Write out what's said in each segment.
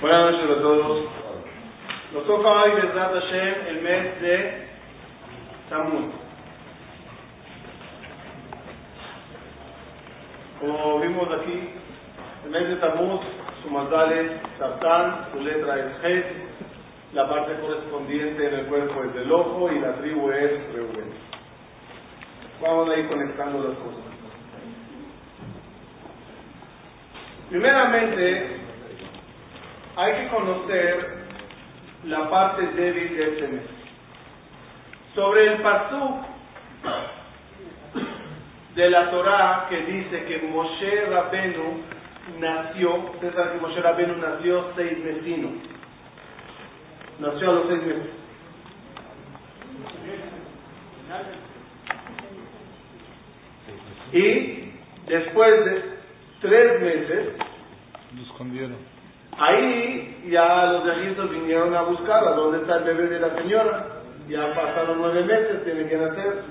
Buenas noches a todos. Nos toca hoy, Besrat Hashem, el mes de Tammuz. Como vimos aquí, el mes de Tammuz, su mazal es Sartán, su letra es Het, la parte correspondiente en el cuerpo es del ojo y la tribu es Reuben. Vamos a ir conectando las cosas. Primeramente, hay que conocer la parte débil de este mes. Sobre el pasuk de la Torah que dice que Moshe Rabenu nació, ustedes saben que Moshe Rabenu nació seis mesinos. Nació a los seis meses. Y después de tres meses, Lo escondieron. Ahí ya los Egipto vinieron a buscar a dónde está el bebé de la señora. Ya pasado nueve meses, tienen que nacer.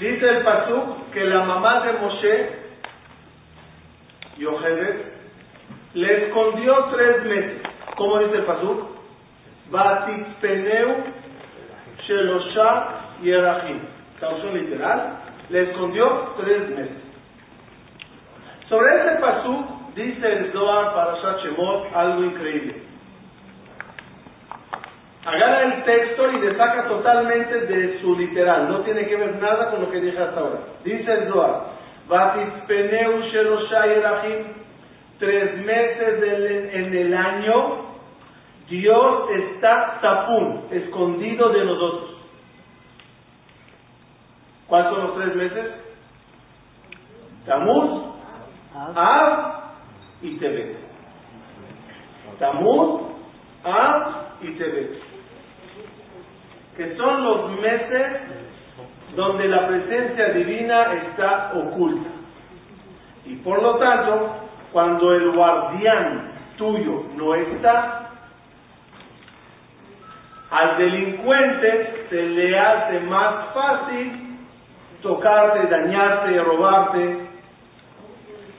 Dice el Pasuk que la mamá de Moshe, Yochebed, le escondió tres meses. ¿Cómo dice el Pasuk? Batitpeneu Shelosha Yerachim. Traducción literal, le escondió tres meses. Sobre este Pasuk dice el Zohar para Shemot algo increíble. Agarra el texto y le saca totalmente de su literal. No tiene que ver nada con lo que dije hasta ahora. Dice el Zohar, Yerachim, tres meses del- en el año, Dios está tapún, escondido de nosotros. ¿Cuáles son los tres meses? Tamuz, Av y Tebet. Tamuz, Av y Tebet. Que son los meses donde la presencia divina está oculta. Y por lo tanto, cuando el guardián tuyo no está, al delincuente se le hace más fácil tocarte, dañarte, robarte.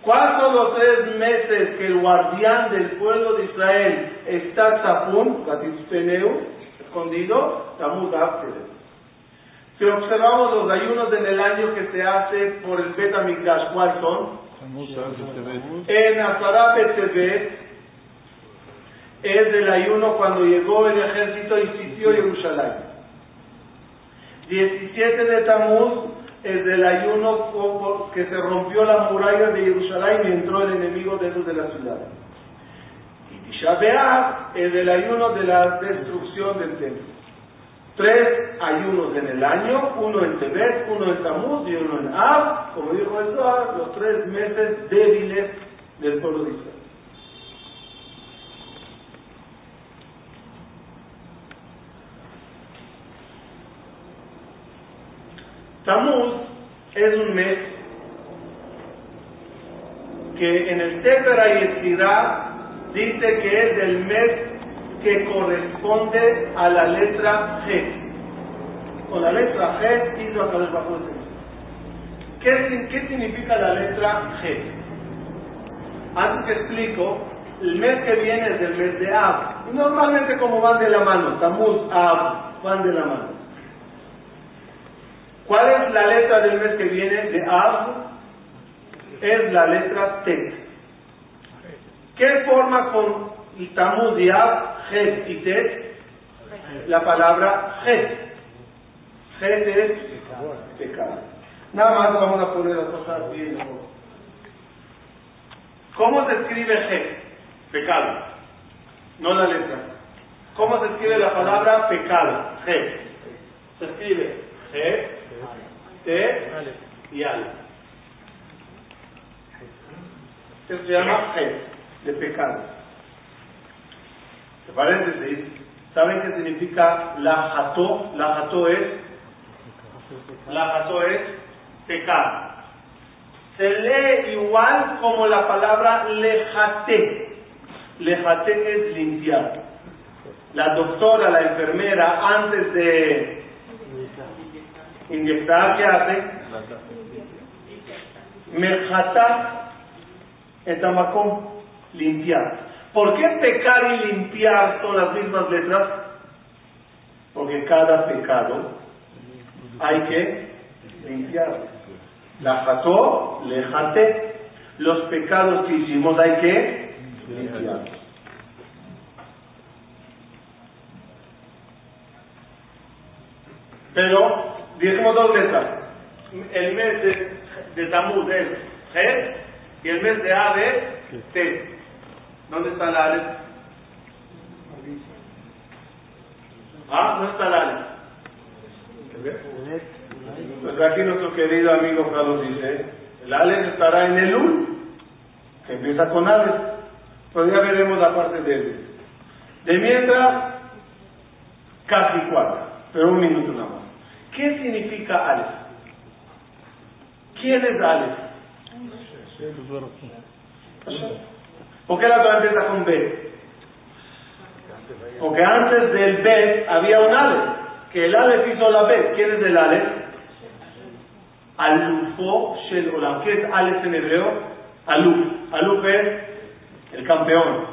¿Cuáles son los tres meses que el guardián del pueblo de Israel está Gatispeneu, escondido? Tamuz. Si observamos los ayunos en el año que se hace por el Bet Amikdash, ¿cuáles son? En Azara es el ayuno cuando llegó el ejército y sitió Jerusalén. 17 de Tamuz es el ayuno como que se rompió la muralla de Jerusalén y entró el enemigo dentro de la ciudad. Y Tisha el ayuno de la destrucción del templo. Tres ayunos en el año, uno en Tebet, uno en Tamuz y uno en Av, como dijo el Zohar, los tres meses débiles del pueblo de Israel. Tamuz es un mes que en el Sefer Yetzirah dice que es el mes que corresponde a la letra G. Con la letra G hizo a texto. ¿Qué, ¿Qué significa la letra G? Antes que explico, el mes que viene es el mes de. Y normalmente como van de la mano, Tamuz, Av, van de la mano. ¿Cuál es la letra del mes que viene de Av? Es la letra Tet. ¿Qué forma con Tamuz y Av, Het y Tet? La palabra Het. Het es pecado. Nada más vamos a poner las cosas bien. ¿Cómo se escribe Het? Pecado. No la letra. ¿Cómo se escribe la palabra pecado? Het. Se escribe Het, T y Al. Esto se llama Het, de pecado. De paréntesis, ¿saben qué significa la jató? La jató es, la jató es pecado. Se lee igual como la palabra lejate. Lejate es limpiar. La doctora, la enfermera, antes de Inyectar, ¿qué hace? Merjatá, etamacón, limpiar. ¿Por qué pecar y limpiar son las mismas letras? Porque cada pecado hay que limpiar. La jató, le jate. Los pecados que hicimos hay que limpiar. Pero dijimos dos letras. El mes de, de Tamuz es G y el mes de Ave T. ¿Dónde está la Ale? Ah, no está la Ale. Pues aquí nuestro querido amigo Carlos dice, el Ale estará en el UL, que empieza con Ale. Pues ya veremos la parte de él. De mientras, casi cuatro, pero un minuto nada más. ¿Qué significa Aleph? ¿Quién es Aleph? ¿Por qué la Torah empieza con B? Porque antes del B había un Aleph, que el Aleph hizo la B. ¿Quién es el Aleph? Alufo Shel Olam. ¿Qué es Aleph en hebreo? Aluf. Aluf es el campeón.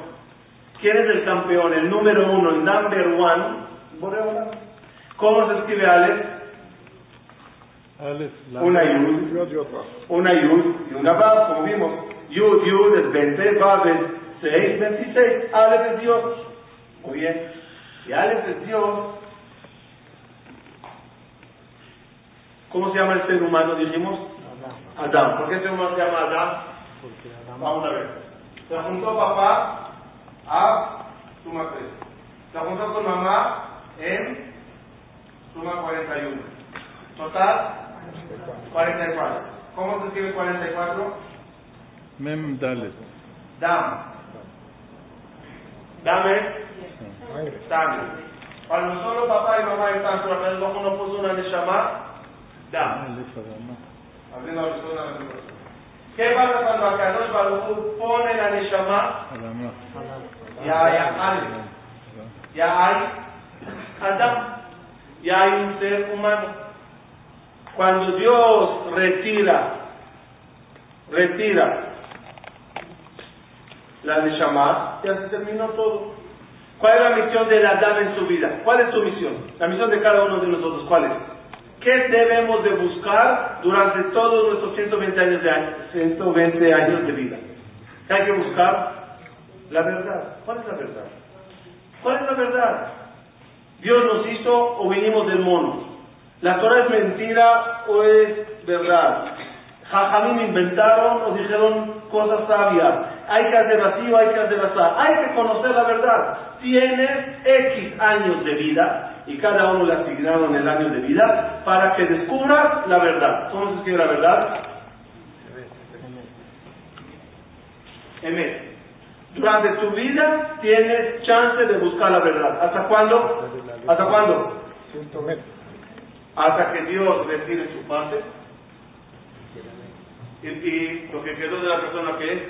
¿Quién es el campeón? El número uno, el number one. ¿Cómo se escribe Aleph? Una yud, una yud y una vav, como vimos. Yud, yud es 20, vav es 6, 26. Aleph es Dios. Muy bien. Y Aleph es Dios. ¿Cómo se llama el ser humano, dijimos? Adam. ¿Por qué el ser humano se llama Adam? Vamos a ver. Se juntó papá a suma 3. Se juntó con mamá en suma 41. Total, 44. ¿Cómo se escribe 44? Mem Dalet. Dam. Dame. Dame. Cuando solo papá y mamá están tratando con una persona de llamar, Dam. Abriendo la persona ¿Qué pasa cuando Akadosh Baruchu pone la Neshama? Ya hay Alef. Ya hay Adam. Ya hay un ser humano. Cuando Dios retira, retira la Neshama, ya se terminó todo. ¿Cuál es la misión del Adán en su vida? ¿Cuál es su misión? La misión de cada uno de nosotros, ¿cuál es? ¿Qué debemos de buscar durante todos nuestros 120 años de, 120 años de vida? ¿Qué hay que buscar? La verdad. ¿Cuál es la verdad? ¿Cuál es la verdad? ¿Dios nos hizo o vinimos del mono? ¿La Torah es mentira o es verdad? Jajamín inventaron o dijeron cosas sabias. Hay que hacer así hay que hacer así. Hay que conocer la verdad. Tienes X años de vida y cada uno le asignaron el año de vida para que descubras la verdad. ¿Cómo se escribe la verdad? Emet. Durante tu vida tienes chance de buscar la verdad. ¿Hasta cuándo? ¿Hasta cuándo? Hasta que Dios retire su parte. Y, y lo que quedó de la persona que es,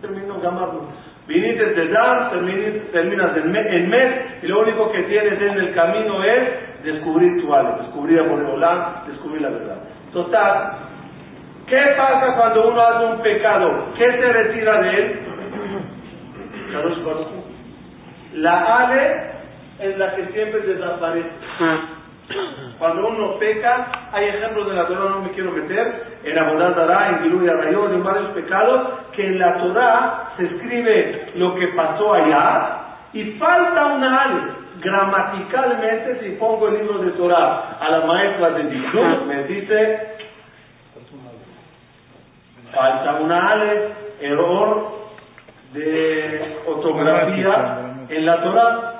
terminó llamando. Viniste de dar, terminas en mes, y lo único que tienes en el camino es descubrir tu alma, descubrir a Boreolán, descubrir la verdad. Total, ¿qué pasa cuando uno hace un pecado? ¿Qué se retira de él? La ale es la que siempre desaparece. Cuando uno peca, hay ejemplos de la Torah, no me quiero meter, en Abodazara, en Gilú y Arrayón, en varios pecados, que en la Torah se escribe lo que pasó allá y falta una ale. Gramaticalmente, si pongo el libro de Torah a la maestra de Dikduk, me dice, falta una ale, error de ortografía en la Torah.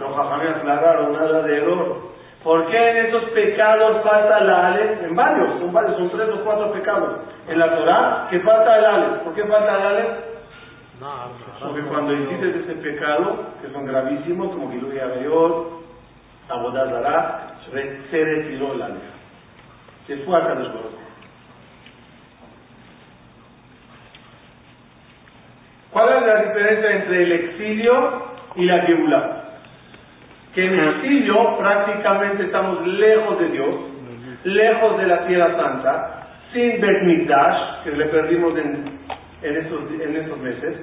No, me aclararon nada de error. ¿Por qué en esos pecados falta la Ale? En varios, son varios, son tres o cuatro pecados. En la Torah, que falta el Ale. ¿Por qué falta el Ale? Porque cuando hiciste ese pecado, que son gravísimos, como Gilui Abeyot, Abodazara, se retiró el Ale. Se fue a Kadosh ¿Cuál es la diferencia entre el exilio y la Geulá? Que en el exilio prácticamente estamos lejos de Dios, lejos de la tierra santa, sin Bet que le perdimos en en estos, en estos meses.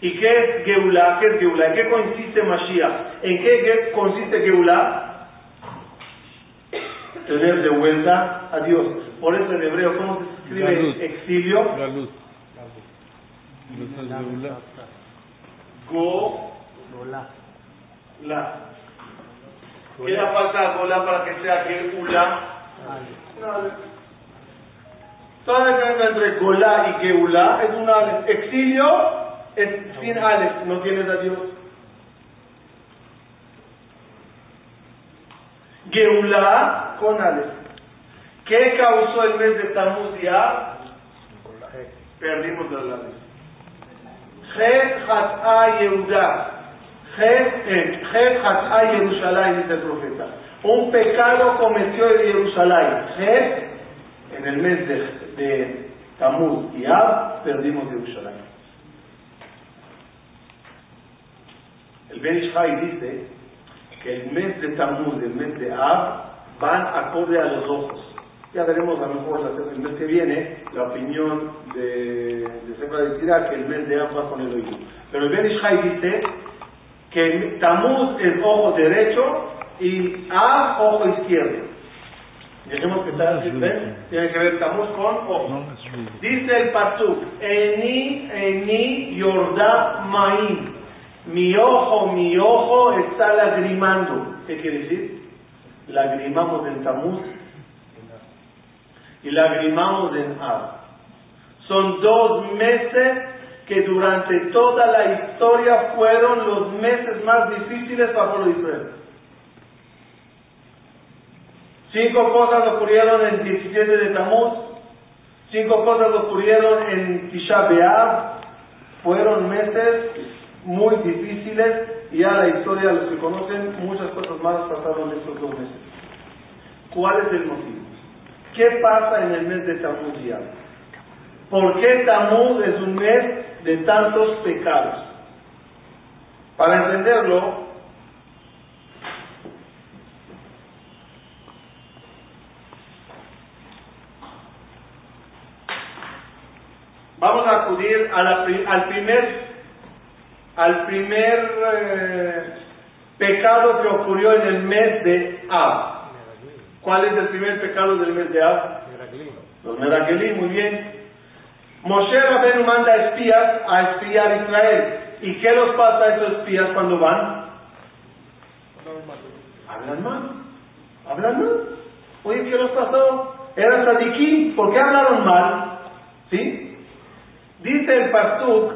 ¿Y qué es Geulah? ¿Qué es Geulah? ¿En qué consiste Mashiach? ¿En qué consiste Geulah? Tener de vuelta a Dios. Por eso en hebreo, ¿cómo se escribe exilio? Galut. Go. La. ¿Qué le falta a Gola para que sea Geulah? Toda la diferencia entre Golá y Geulah es un Aleph. Exilio es sin Aleph, no tienes a Dios. Geulah con Aleph. ¿Qué causó el mes de Tammuz ya? Perdimos la Aleph. Chet Hat'a Yehuda. Hat'a Yerushalayim, dice el profeta. Un pecado cometió en Jerusalén. Chet, en el mes de de y Ab, perdimos Jerusalén. El Ben dice que el mes de Tamuz y el mes de Ab van acorde a los ojos. Ya veremos a lo mejor el mes que viene la opinión de, de Sefer de que el mes de Ab va con el oído. Pero el Ben dice que Tamuz es ojo derecho y Ab ojo izquierdo. Dejemos que está tiene que ver Tamuz con ojo. Dice el Pasuk, Eni, Eni, Yordá, Maín. Mi ojo, mi ojo está lagrimando. ¿Qué quiere decir? Lagrimamos en Tamuz y lagrimamos en Ab. Son dos meses que durante toda la historia fueron los meses más difíciles para el pueblo de Israel. Cinco cosas ocurrieron en 17 de Tamuz, cinco cosas ocurrieron en Tisha B'Av, fueron meses muy difíciles y ya la historia, los que conocen, muchas cosas malas pasaron en estos dos meses. ¿Cuál es el motivo? ¿Qué pasa en el mes de Tamuz ya? ¿Por qué Tamuz es un mes de tantos pecados? Para entenderlo, Vamos a acudir al primer, al primer eh, pecado que ocurrió en el mes de Ab. ¿Cuál es el primer pecado del mes de Ab? Los Meragelim, muy bien. Moshe Rabenu manda espías a espiar a Israel. ¿Y qué los pasa a esos espías cuando van? Hablan mal. Hablan mal. Oye, ¿qué los pasó? Eran sadiquín. ¿Por qué hablaron mal? ¿Sí? Dice el Pasuk,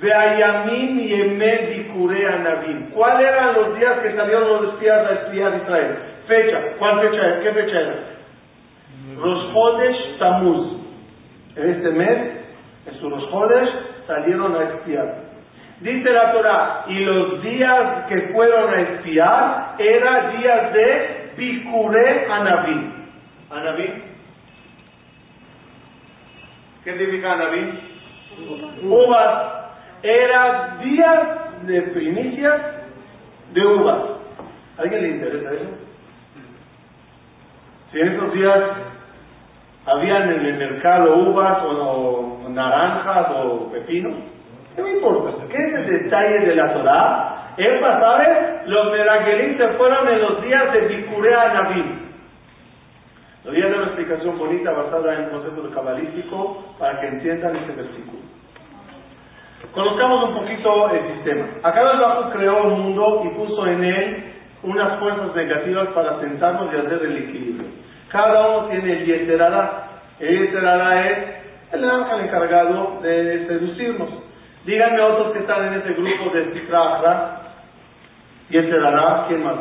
Veayamim Bikure Anabim. ¿Cuáles eran los días que salieron los espías a espiar a Israel? Fecha. ¿Cuál fecha era? ¿Qué fecha era? Los Jodesh Tamuz. En este mes, en su Los Jodesh, salieron a espiar. Dice la Torah, y los días que fueron a espiar eran días de Bikure Anabim. Anabim ¿Qué significa Naví? Uvas. Era días de primicias de uvas. ¿A alguien le interesa eso? Si en esos días habían en el mercado uvas o, naranjas o pepinos, ¿qué me importa? ¿Qué es el detalle de la Torah? Es sabe, los meragelim se fueron en los días de Bicurea Naví. Le voy a dar una explicación bonita basada en el concepto cabalístico para que entiendan este versículo. Conozcamos un poquito el sistema. Acá el Bajo creó un mundo y puso en él unas fuerzas negativas para sentarnos y hacer el equilibrio. Cada uno tiene el Yeterara. El Yeterara es el ángel encargado de seducirnos. Díganme otros que están en ese grupo de Cifra Yeterara, ¿quién más?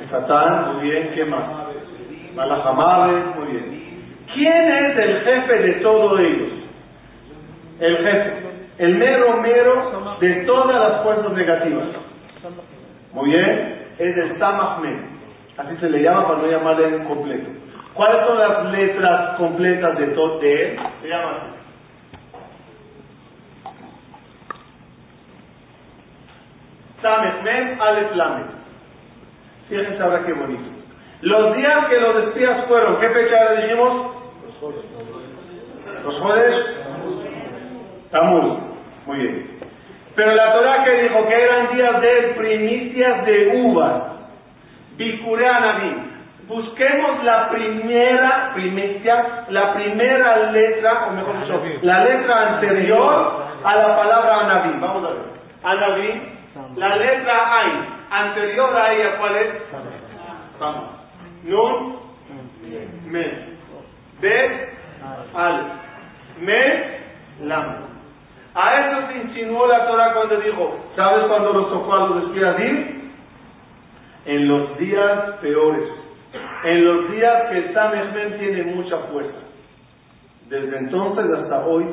El Satán, muy bien, ¿quién más? Malajamade, muy bien. ¿Quién es el jefe de todos ellos? El jefe, el mero mero de todas las fuerzas negativas. Muy bien, es el Samahmed. Así se le llama para no llamarle en completo. ¿Cuáles son las letras completas de, todo de él? Se llama así. Samahmed Aleph Lamed. Fíjense ahora qué bonito. Los días que los espías fueron, ¿qué fecha le dijimos? Los jueves. Tamuz. Muy bien. Pero la Torah que dijo que eran días de primicias de uvas. Bikureanabim. Busquemos la primera primicia, la primera letra, o mejor dicho, la letra anterior a la palabra Anabim. Vamos a ver. Anabim, la letra Ay, anterior a ella, ¿cuál es? Vamos. Nun, Men. Bet, Al. Men, Lam. A eso se insinuó la Torah cuando dijo, ¿sabes cuándo los tocó a los? En los días peores. En los días que el tiene mucha fuerza. Desde entonces hasta hoy.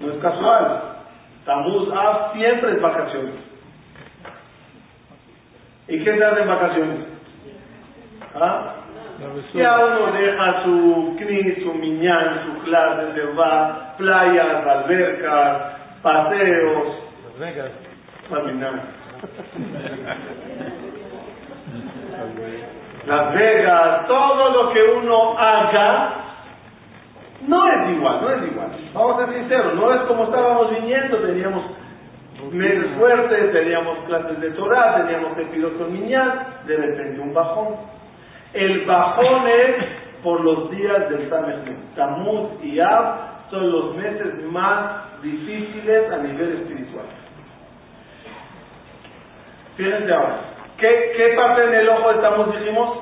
No es casual. Tamuz A siempre es vacaciones. ¿Y qué se hace en vacaciones? ¿Ah? Ya uno deja su knis, su miñán, su clase, se va, playas, albercas, paseos. Las Vegas. Las Vegas, todo lo que uno haga, no es igual, no es igual. Vamos a ser sinceros, no es como estábamos viniendo, teníamos meses fuertes, teníamos clases de Torah, teníamos el con Miñán, de repente un bajón. El bajón es por los días del Samech Tamuz y Ab son los meses más difíciles a nivel espiritual. Fíjense ahora, ¿qué, qué parte en el ojo estamos dijimos?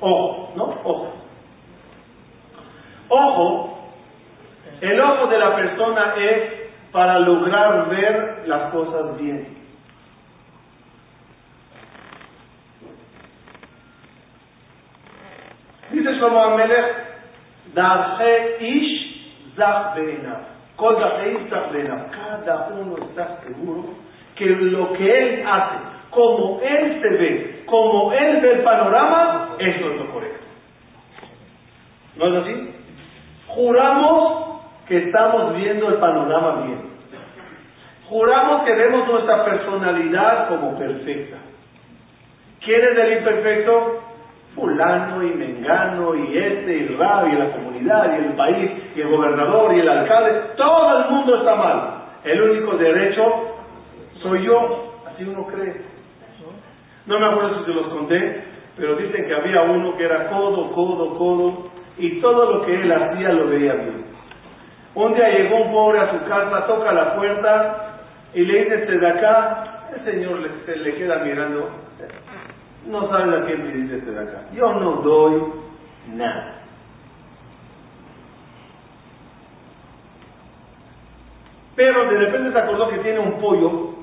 Ojo, ¿no? Ojo. Ojo, el ojo de la persona es para lograr ver las cosas bien. Dice Shlomo Amelech, Darje Ish Zach Cada uno está seguro que lo que él hace, como él se ve, como él ve el panorama, eso es lo correcto. ¿No es así? Juramos que estamos viendo el panorama bien. Juramos que vemos nuestra personalidad como perfecta. ¿Quién es el imperfecto? fulano y mengano y este y el y la comunidad y el país y el gobernador y el alcalde, todo el mundo está mal. El único derecho soy yo, así uno cree. No me acuerdo si te los conté, pero dicen que había uno que era codo, codo, codo, y todo lo que él hacía lo veía bien. Un día llegó un pobre a su casa, toca la puerta y le dice, desde de acá, el señor le, le queda mirando, no sabe a quién me dice este de acá. Yo no doy nada. Pero de repente se acordó que tiene un pollo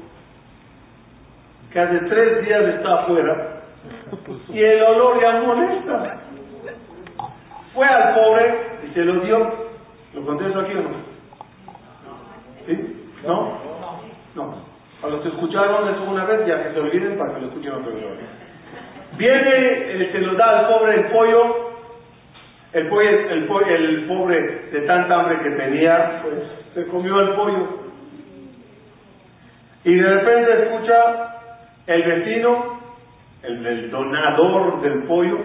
que hace tres días está afuera y el olor ya molesta. Fue al pobre y se lo dio. ¿Lo conté eso aquí o no? ¿Sí? ¿No? No. A los que escucharon eso una vez, ya que se olviden para que lo escuchen otra vez. Viene, se lo da al pobre el pollo, el, pollo, el, el pobre de tanta hambre que tenía, pues se comió el pollo. Y de repente escucha el vecino, el, donador del pollo,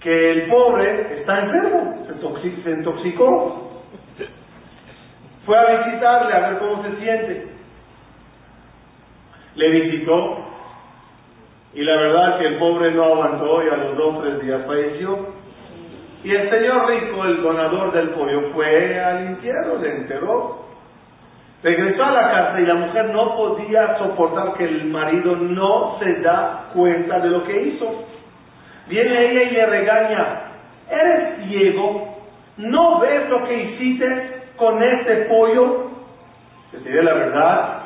que el pobre está enfermo, se, se intoxicó. Fue a visitarle a ver cómo se siente. Le visitó, y la verdad que el pobre no aguantó y a los dos tres días falleció. Y el señor rico, el donador del pollo, fue al infierno, le enterró. Regresó a la casa y la mujer no podía soportar que el marido no se da cuenta de lo que hizo. Viene ella y le regaña, eres ciego, no ves lo que hiciste con este pollo. Te la verdad,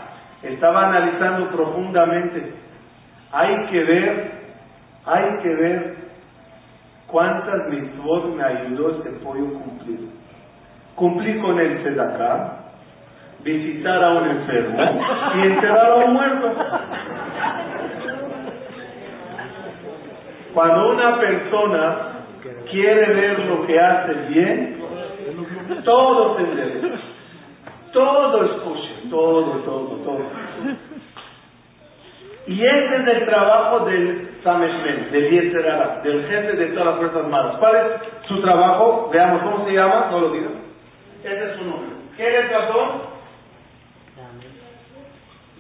estaba analizando profundamente hay que ver, hay que ver cuántas mitzvot me ayudó este pollo cumplir. Cumplí con el sedaká, visitar a un enfermo y enterrar a un muerto. Cuando una persona quiere ver lo que hace bien, todo debe. Todo es todo, todo, todo. Y ese es el trabajo del Sameshmen, del Yetzerara, del jefe de todas las fuerzas malas. ¿Cuál es su trabajo? Veamos cómo se llama, no lo digan. Ese es su nombre. ¿Qué letras son?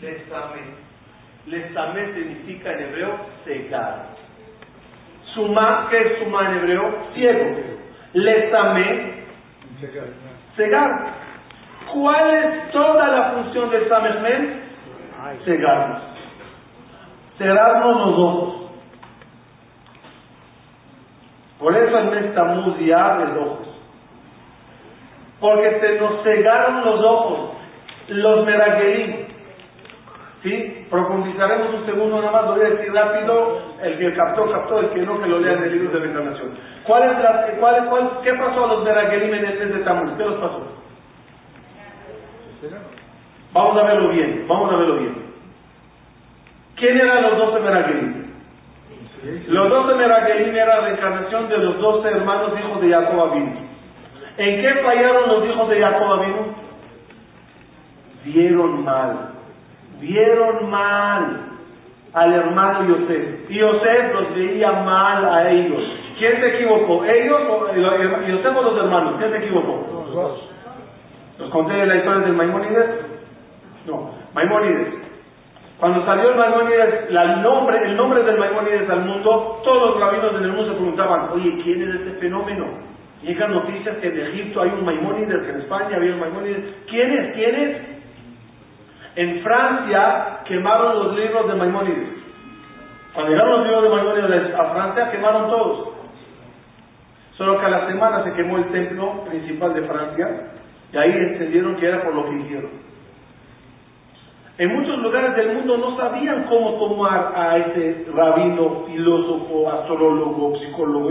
Lesame. Lesame significa en hebreo cegar. Suma, ¿qué es suma en hebreo? Ciego. Lesame, cegar. ¿Cuál es toda la función del Samechmen? Cegarnos. Cerrarnos los ojos. Por eso el mes Tamuz ya abre los ojos. Porque se nos cegaron los ojos, los meragelim. ¿Sí? Profundizaremos un segundo nada más, lo voy a decir rápido. El que captó, captó, el que no, que lo lea en el libro de la encarnación. ¿Cuál es la, cuál, cuál, ¿Qué pasó a los meragelim en el mes de Tamuz? ¿Qué los pasó? Vamos a verlo bien, vamos a verlo bien. ¿Quién eran los doce meragelim? Los doce Meragelim era la reencarnación de los doce hermanos hijos de Jacob Abinu. ¿En qué fallaron los hijos de Jacob Abinu? Vieron mal, vieron mal al hermano Yosef. Y Yosef los veía mal a ellos. ¿Quién se equivocó? ¿Ellos o Yosef o los hermanos? ¿Quién se equivocó? Los dos. ¿Los conté la historia del Maimónides? No, Maimónides cuando salió el Maimónides, el nombre, el nombre del Maimónides al mundo, todos los rabinos en el mundo se preguntaban, oye, ¿quién es este fenómeno? Llegan noticias que en Egipto hay un Maimónides, que en España había un Maimónides. ¿Quién es? ¿Quién es? En Francia quemaron los libros de Maimónides. Cuando llegaron los libros de Maimónides a Francia, quemaron todos. Solo que a la semana se quemó el templo principal de Francia y ahí entendieron que era por lo que hicieron. En muchos lugares del mundo no sabían cómo tomar a ese rabino, filósofo, astrólogo, psicólogo,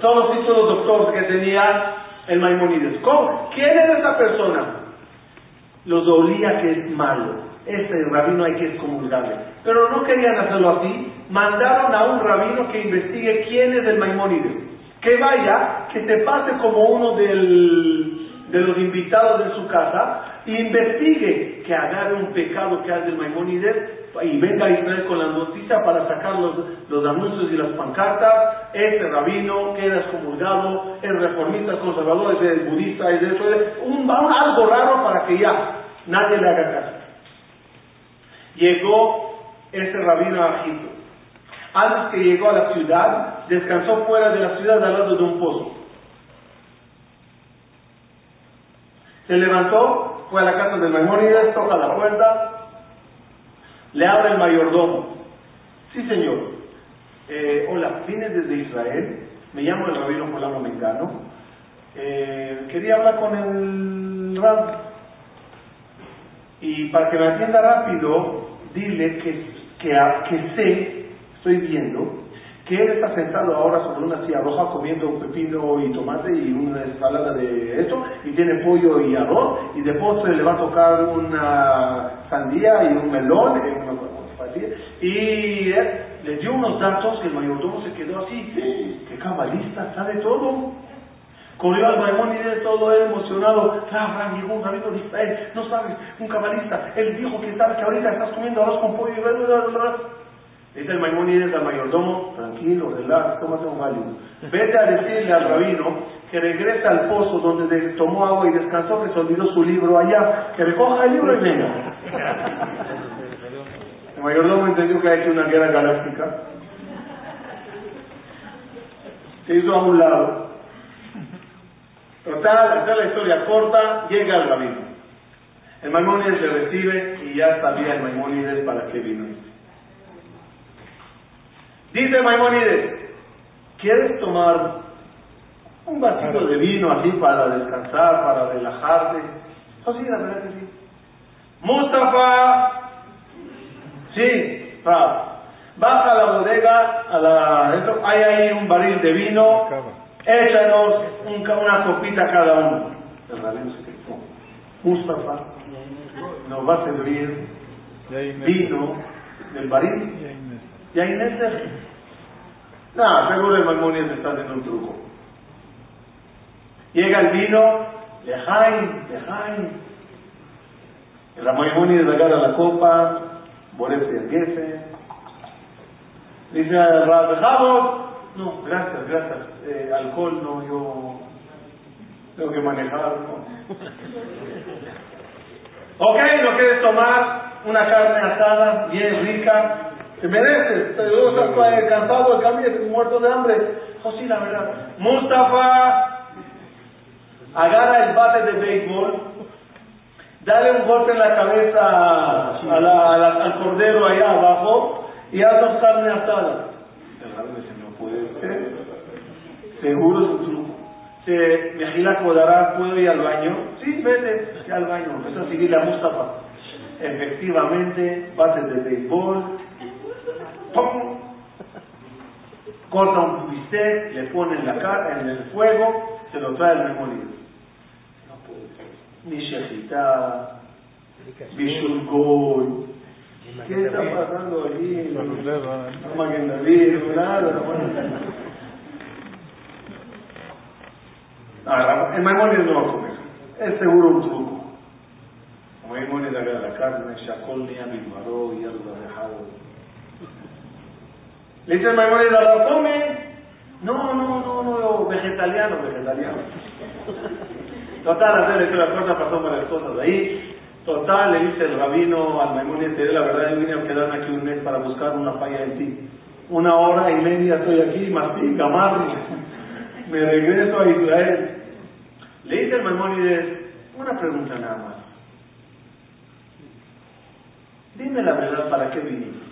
todos los doctores que tenía el Maimonides. ¿Cómo? ¿Quién era esa persona? Los dolía que es malo. Ese rabino hay que excomulgarle. Pero no querían hacerlo así. Mandaron a un rabino que investigue quién es el Maimónides. Que vaya, que se pase como uno de los invitados en su casa, investigue que agarre un pecado que hace el Maimónides y venga a Israel con la noticia para sacar los, los anuncios y las pancartas, este rabino queda excomulgado, es reformista, conservador, es budista, es eso, es un, algo raro para que ya nadie le haga caso. Llegó ese rabino a Egipto. Antes que llegó a la ciudad, descansó fuera de la ciudad al lado de un pozo. Se levantó, fue a la casa del Maimónides, toca la puerta, le abre el mayordomo. Sí, señor. Eh, hola, vine desde Israel, me llamo el rabino Polano Mengano. Eh, quería hablar con el rab. Y para que me atienda rápido, dile que, que sé, estoy viendo, que él está sentado ahora sobre una silla roja comiendo un pepino y tomate y una ensalada de esto, y tiene pollo y arroz, y de postre le va a tocar una sandía y un melón, y le dio unos datos que el mayordomo se quedó así, que cabalista, sabe todo. Corrió al de todo él emocionado. Rabra, llegó un rabino de Israel, no sabes, un cabalista. Él dijo que sabes que ahorita estás comiendo arroz con pollo y Dice el Maimónides al mayordomo, tranquilo, relax, tómate un válido. Vete a decirle al rabino que regrese al pozo donde tomó agua y descansó, que se olvidó su libro allá, que recoja el libro y venga. El mayordomo entendió que ha hecho una guerra galáctica. Se hizo a un lado. Total, hacer la historia corta, llega al rabino. El Maimónides le recibe y ya sabía el Maimónides para qué vino. Dice Maimonides, ¿quieres tomar un vasito de vino así para descansar, para relajarte? Oh, sí, la verdad que sí. Mustafa, sí, baja a la bodega, a la, hay ahí un barril de vino, échanos una copita cada uno. Mustafa nos va a servir vino del barril. Y ahí No, seguro el Maimónides está haciendo un truco. Llega el vino, lejain, lejain. El Maimónides agarra la copa, Borese el jefe. Dice Rab, No, gracias, gracias. Eh, alcohol no, yo. Tengo que manejar, ¿no? Ok, no quieres tomar una carne asada bien rica, te mereces, pero estás cansado del camino, muerto de hambre. Oh, sí, la verdad. Mustafa agarra el bate de béisbol, dale un golpe en la cabeza al cordero allá abajo y haz dos carnes asadas. El ser. Seguro es un truco. Se, Mejila Codará, ¿puedo ir al baño? Sí, vete al baño. Empieza a seguir a Mustafa. Efectivamente, bates de béisbol, ¡pum! corta un bistec, le pone en, la, en el fuego, se lo trae el memoria. No puede ser. Ni Shejita, ni Goy. ¿Qué está pasando allí? No me nada. Ah, el Maimónides no lo come. Es seguro un truco. Maimónides agarra la carne, Shakol, Nia, Bilbaró, y algo dejado. Le dice el Maimónides, ¿lo come? No, no, no, no, vegetariano, vegetariano. Total, hacerle que la cosa pasó varias cosas ahí. Total, le dice el rabino al Maimónides, la verdad yo vine a quedarme aquí un mes para buscar una falla en ti. Una hora y media estoy aquí, mastica, marri. Me regreso a Israel. Le dice el Maimónides, una pregunta nada más. Dime la verdad, ¿para qué viniste?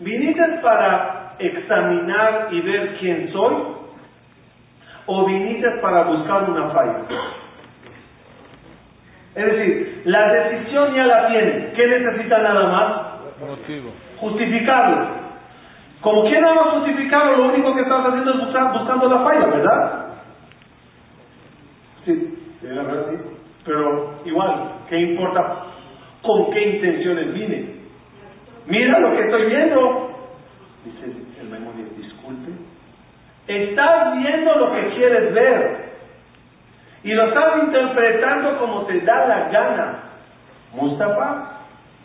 ¿Viniste para examinar y ver quién soy? ¿O viniste para buscar una falla? Es decir, la decisión ya la tiene. ¿Qué necesita nada más? Motivo. Justificarlo. Como quien no ha justificado, lo único que estás haciendo es buscar, buscando la falla, ¿verdad? Sí, la verdad sí. Pero igual, ¿qué importa con qué intenciones vine? Mira lo que estoy viendo. Dice el Maimonides, disculpe. Estás viendo lo que quieres ver. Y lo estás interpretando como te da la gana. Mustafa,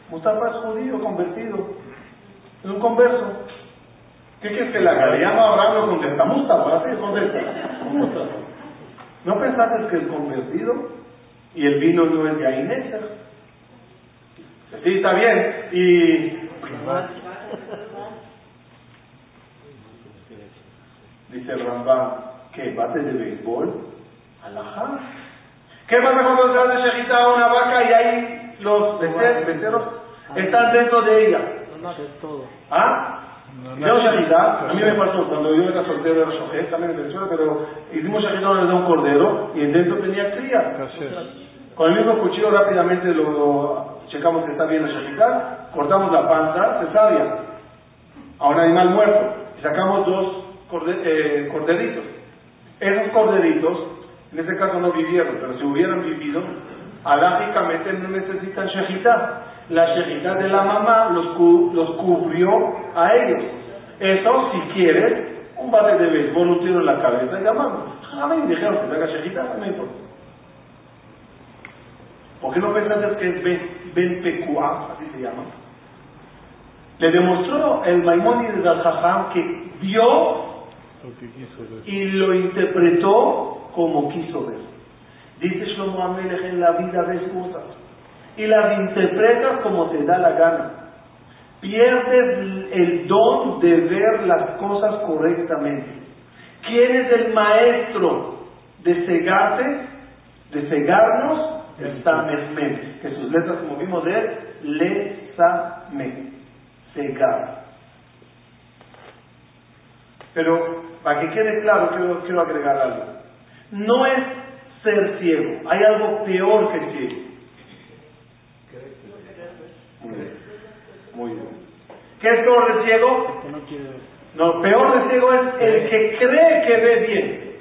Mustafa es judío convertido. Es un converso. ¿Qué quieres que la haga? Le llama a Abraham lo contesta. Mustafa, así contesta. Mustafa. ¿No pensaste que el convertido y el vino no es de ahí Sí, está bien. Y Dice el Rambam, ¿qué? ¿Bate de béisbol? Alajá. ¿Qué pasa cuando se hace shejita a una vaca y ahí los becerros están dentro de ella? ¿Ah? Yo shejita, a mí me pasó cuando yo era soltero era shojé, también en Venezuela, pero hicimos shejita donde de un cordero y dentro tenía cría. Con el mismo cuchillo rápidamente lo checamos que está bien la shejita, cortamos la panza, cesárea, a un animal muerto, y sacamos dos eh, corderitos. Esos corderitos, en este caso no vivieron, pero si hubieran vivido, alágicamente no necesitan shejita. La shejita de la mamá los, los cubrió a ellos. Eso, si quieres, un bate de béisbol, un tiro en la cabeza y llamamos. A mí dijeron que haga shejita, no importa. ¿Por qué no pensaste que es Ben, ben así se llama? Le demostró el Maimónides al Jajam que vio y lo interpretó como quiso ver. Dice Shlomo Amelech, en la vida ves cosas y las interpretas como te da la gana. Pierdes el don de ver las cosas correctamente. ¿Quién es el maestro de cegarte, de cegarnos? Que sus letras, como vimos, es Le me cegar. Pero para que quede claro, quiero, quiero agregar algo. No es ser ciego, hay algo peor que ciego. Muy bien. Muy bien. ¿Qué es peor de ciego? No, peor de ciego es el que cree que ve bien.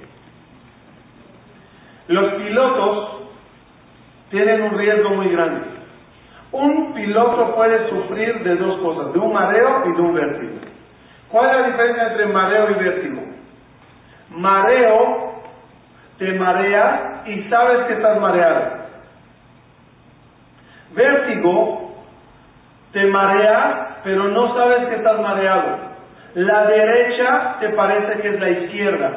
Los pilotos tienen un riesgo muy grande. Un piloto puede sufrir de dos cosas, de un mareo y de un vértigo. ¿Cuál es la diferencia entre mareo y vértigo? Mareo, te mareas y sabes que estás mareado. Vértigo, te mareas, pero no sabes que estás mareado. La derecha te parece que es la izquierda.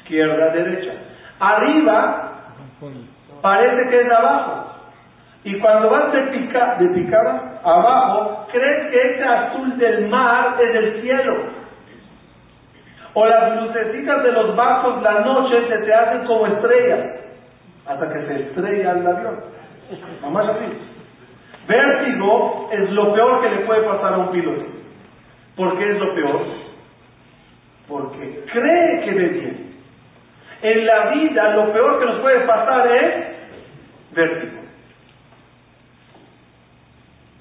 Izquierda, derecha. Arriba parece que es abajo. Y cuando vas de, pica, de picada abajo, crees que ese azul del mar es el cielo. O las lucecitas de los vasos la noche se te hacen como estrellas, hasta que se estrella el avión. Mamá así. Vértigo es lo peor que le puede pasar a un piloto. ¿Por qué es lo peor? Porque cree que ve bien. En la vida lo peor que nos puede pasar es vértigo.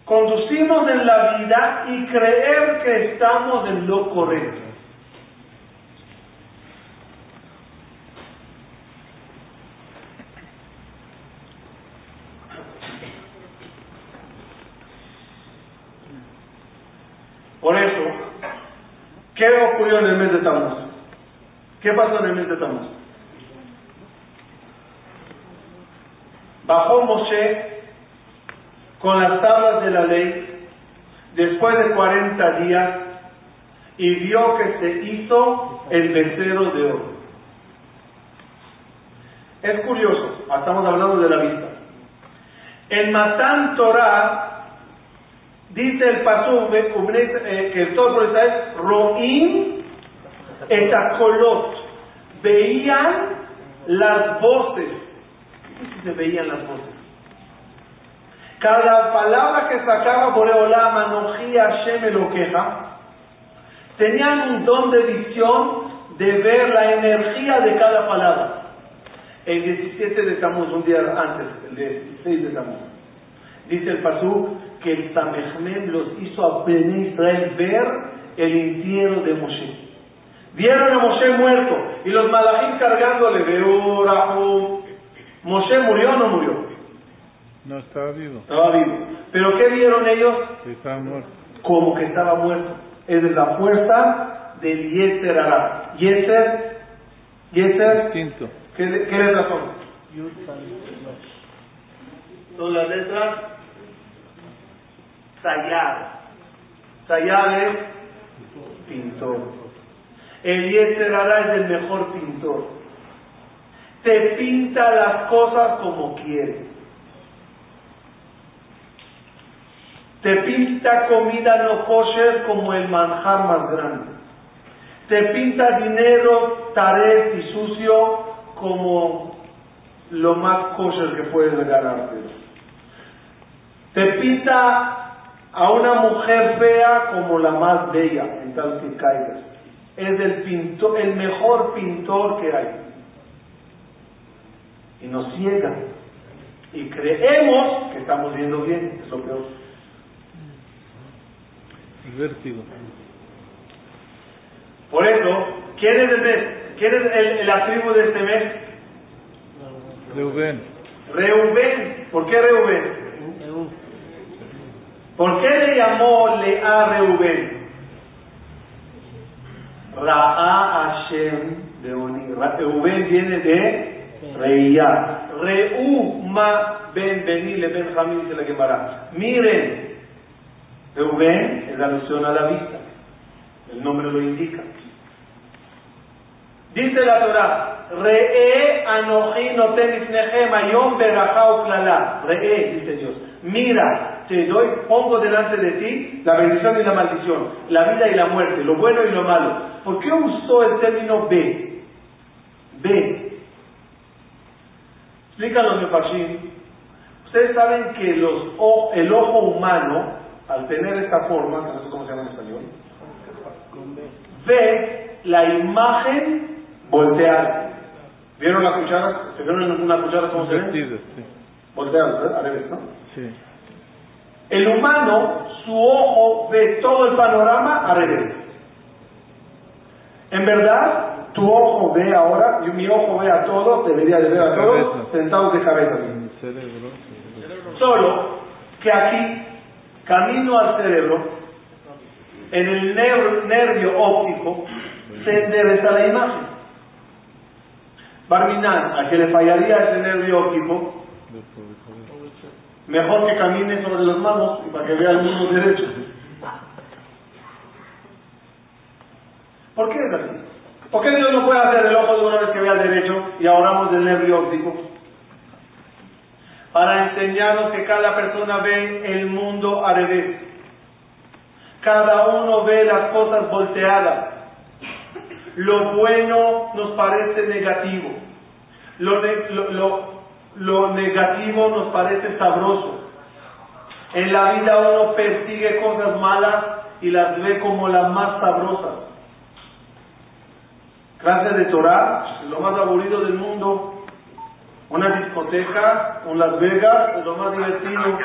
Conducimos en la vida y creer que estamos en lo correcto. Por eso, ¿qué ocurrió en el mes de Tamuz? ¿Qué pasó en el mes de Tamuz? Bajó Moshe con las tablas de la ley después de 40 días y vio que se hizo el becerro de oro. Es curioso, estamos hablando de la vista. En Matán Torah dice el pasú eh, que todo por es Roim etakolot. Veían las voces. ¿Qué se veían las voces? Cada palabra que sacaba Boreolá, Anoji Hashem queja, tenían un don de visión de ver la energía de cada palabra. El 17 de Tamuz, un día antes, el 16 de Tamuz, dice el Pasú que el Samechmen los hizo a Ben Israel ver el entierro de Moshe. Vieron a Moshe muerto y los malajim cargándole, Beurahum. ¿Moshe murió o no murió? No, estaba vivo. Estaba vivo. ¿Pero qué vieron ellos? estaba muerto. Como que estaba muerto. Es de la fuerza del Yeter Ara. Yeter, Yeter, Quinto. ¿qué, qué letras son? Son las letras Sayar. Sayar es pintor. El Yeter Ara es el mejor pintor. Te pinta las cosas como quiere. Te pinta comida no kosher como el manjar más grande. Te pinta dinero taref y sucio como lo más kosher que puedes regalarte. Te pinta a una mujer fea como la más bella en tal que caigas. Es el, pintor, el mejor pintor que hay. Y nos ciega. Y creemos que estamos viendo bien. Es lo peor. Vértigo. Por eso, ¿quién es el mes? ¿Quién es el, la tribu de este mes? Reuben. Reubén. ¿Por qué Reubén? ¿Por qué le llamó Lea Reubén? Ra'a Hashem de Oni. Reubén viene de Reía. Reuma Ben Benile Ben Jamil dice la Gemara. Miren, Reubén es alusión a la vista. El nombre lo indica. Dice la Torah, Re'e anoji noten ifnechem ayom berajá klala. Re'e, dice Dios. Mira, te doy, pongo delante de ti la bendición y la maldición, la vida y la muerte, lo bueno y lo malo. ¿Por qué usó el término B? B. Explican los Mefashim. Ustedes saben que los, el ojo humano al tener esta forma, que no sé cómo se llama en español, ve la imagen volteada. ¿Vieron la cuchara? ¿Se vieron una cuchara cómo se ve? Sí. Volteada, ¿verdad? Al revés, ¿no? Sí. El humano, su ojo ve todo el panorama al revés. En verdad, tu ojo ve ahora, y mi ojo ve a todo, debería de ver a todos, sentados de cabeza. Cerebro. Solo que aquí camino al cerebro, en el nervio óptico, se endereza la imagen. Barminan, a que le fallaría ese nervio óptico, mejor que camine sobre las manos y para que vea el mundo derecho. ¿Por qué es así? ¿Por qué Dios no puede hacer el ojo de una vez que vea derecho y ahorramos del nervio óptico? Para enseñarnos que cada persona ve el mundo al revés. Cada uno ve las cosas volteadas. Lo bueno nos parece negativo. Lo, lo, lo negativo nos parece sabroso. En la vida uno persigue cosas malas y las ve como las más sabrosas. Clases de Torah, lo más aburrido del mundo. Una discoteca, un Las Vegas, es lo más divertido.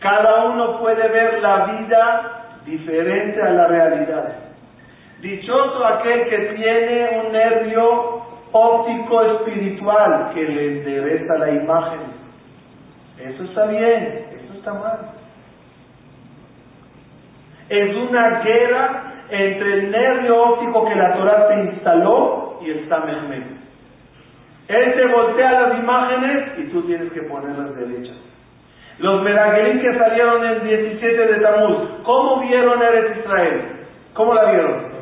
Cada uno puede ver la vida diferente a la realidad. Dichoso aquel que tiene un nervio óptico espiritual que le endereza la imagen. Eso está bien, eso está mal. Es una guerra entre el nervio óptico que la Torah te instaló y el Samehmed. Él te voltea las imágenes y tú tienes que ponerlas derechas. Los Meragelim que salieron el 17 de Tamuz, ¿cómo vieron Eretz Israel? ¿Cómo la vieron?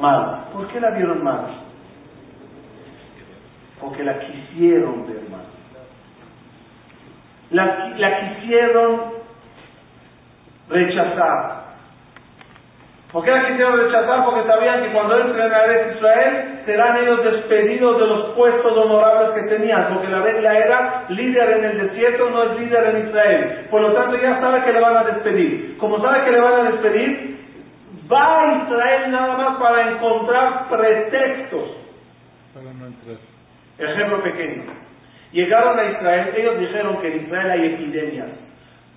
Mal. ¿Por qué la vieron mal? Porque la quisieron ver mal. La quisieron rechazar. ¿Por qué la quisieron rechazar? Porque sabían que cuando entren a Israel serán ellos despedidos de los puestos honorables que tenían, porque la bestia era líder en el desierto, no es líder en Israel. Por lo tanto ya sabe que le van a despedir. Como sabe que le van a despedir, va a Israel nada más para encontrar pretextos. Para no entrar. Ejemplo pequeño. Llegaron a Israel, ellos dijeron que en Israel hay epidemias.